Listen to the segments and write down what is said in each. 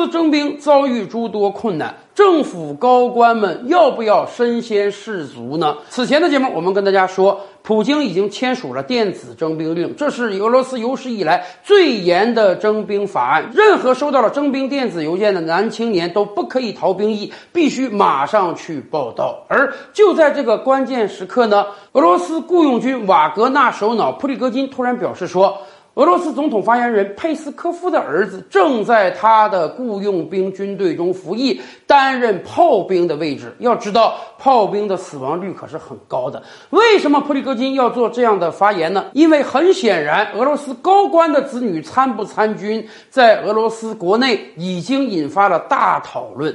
斯征兵遭遇诸多困难，政府高官们要不要身先士卒呢？此前的节目我们跟大家说，普京已经签署了电子征兵令，这是俄罗斯有史以来最严的征兵法案。任何收到了征兵电子邮件的男青年都不可以逃兵役，必须马上去报道。而就在这个关键时刻呢，俄罗斯雇佣军瓦格纳首脑普里戈金突然表示说。俄罗斯总统发言人佩斯科夫的儿子正在他的雇佣兵军队中服役，担任炮兵的位置。要知道，炮兵的死亡率可是很高的。为什么普里戈金要做这样的发言呢？因为很显然，俄罗斯高官的子女参不参军，在俄罗斯国内已经引发了大讨论。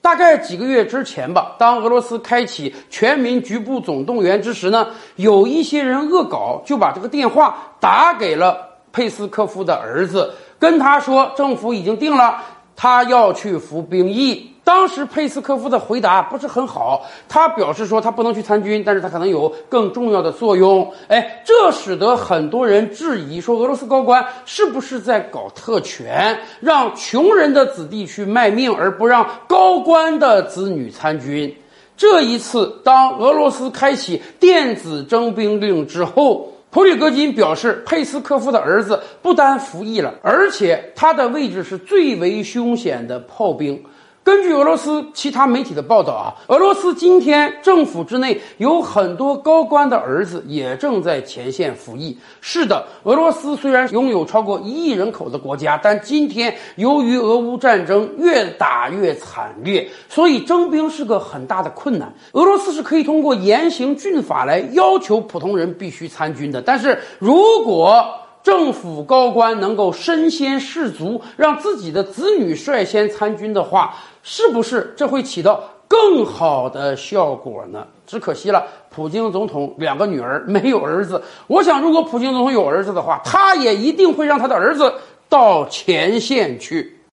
大概几个月之前吧，当俄罗斯开启全民局部总动员之时呢，有一些人恶搞，就把这个电话打给了。佩斯科夫的儿子跟他说：“政府已经定了，他要去服兵役。”当时佩斯科夫的回答不是很好，他表示说他不能去参军，但是他可能有更重要的作用。哎，这使得很多人质疑说，俄罗斯高官是不是在搞特权，让穷人的子弟去卖命，而不让高官的子女参军？这一次，当俄罗斯开启电子征兵令之后。普里戈金表示，佩斯科夫的儿子不单服役了，而且他的位置是最为凶险的炮兵。根据俄罗斯其他媒体的报道啊，俄罗斯今天政府之内有很多高官的儿子也正在前线服役。是的，俄罗斯虽然拥有超过一亿人口的国家，但今天由于俄乌战争越打越惨烈，所以征兵是个很大的困难。俄罗斯是可以通过严刑峻法来要求普通人必须参军的，但是如果政府高官能够身先士卒，让自己的子女率先参军的话，是不是这会起到更好的效果呢？只可惜了，普京总统两个女儿没有儿子。我想，如果普京总统有儿子的话，他也一定会让他的儿子到前线去。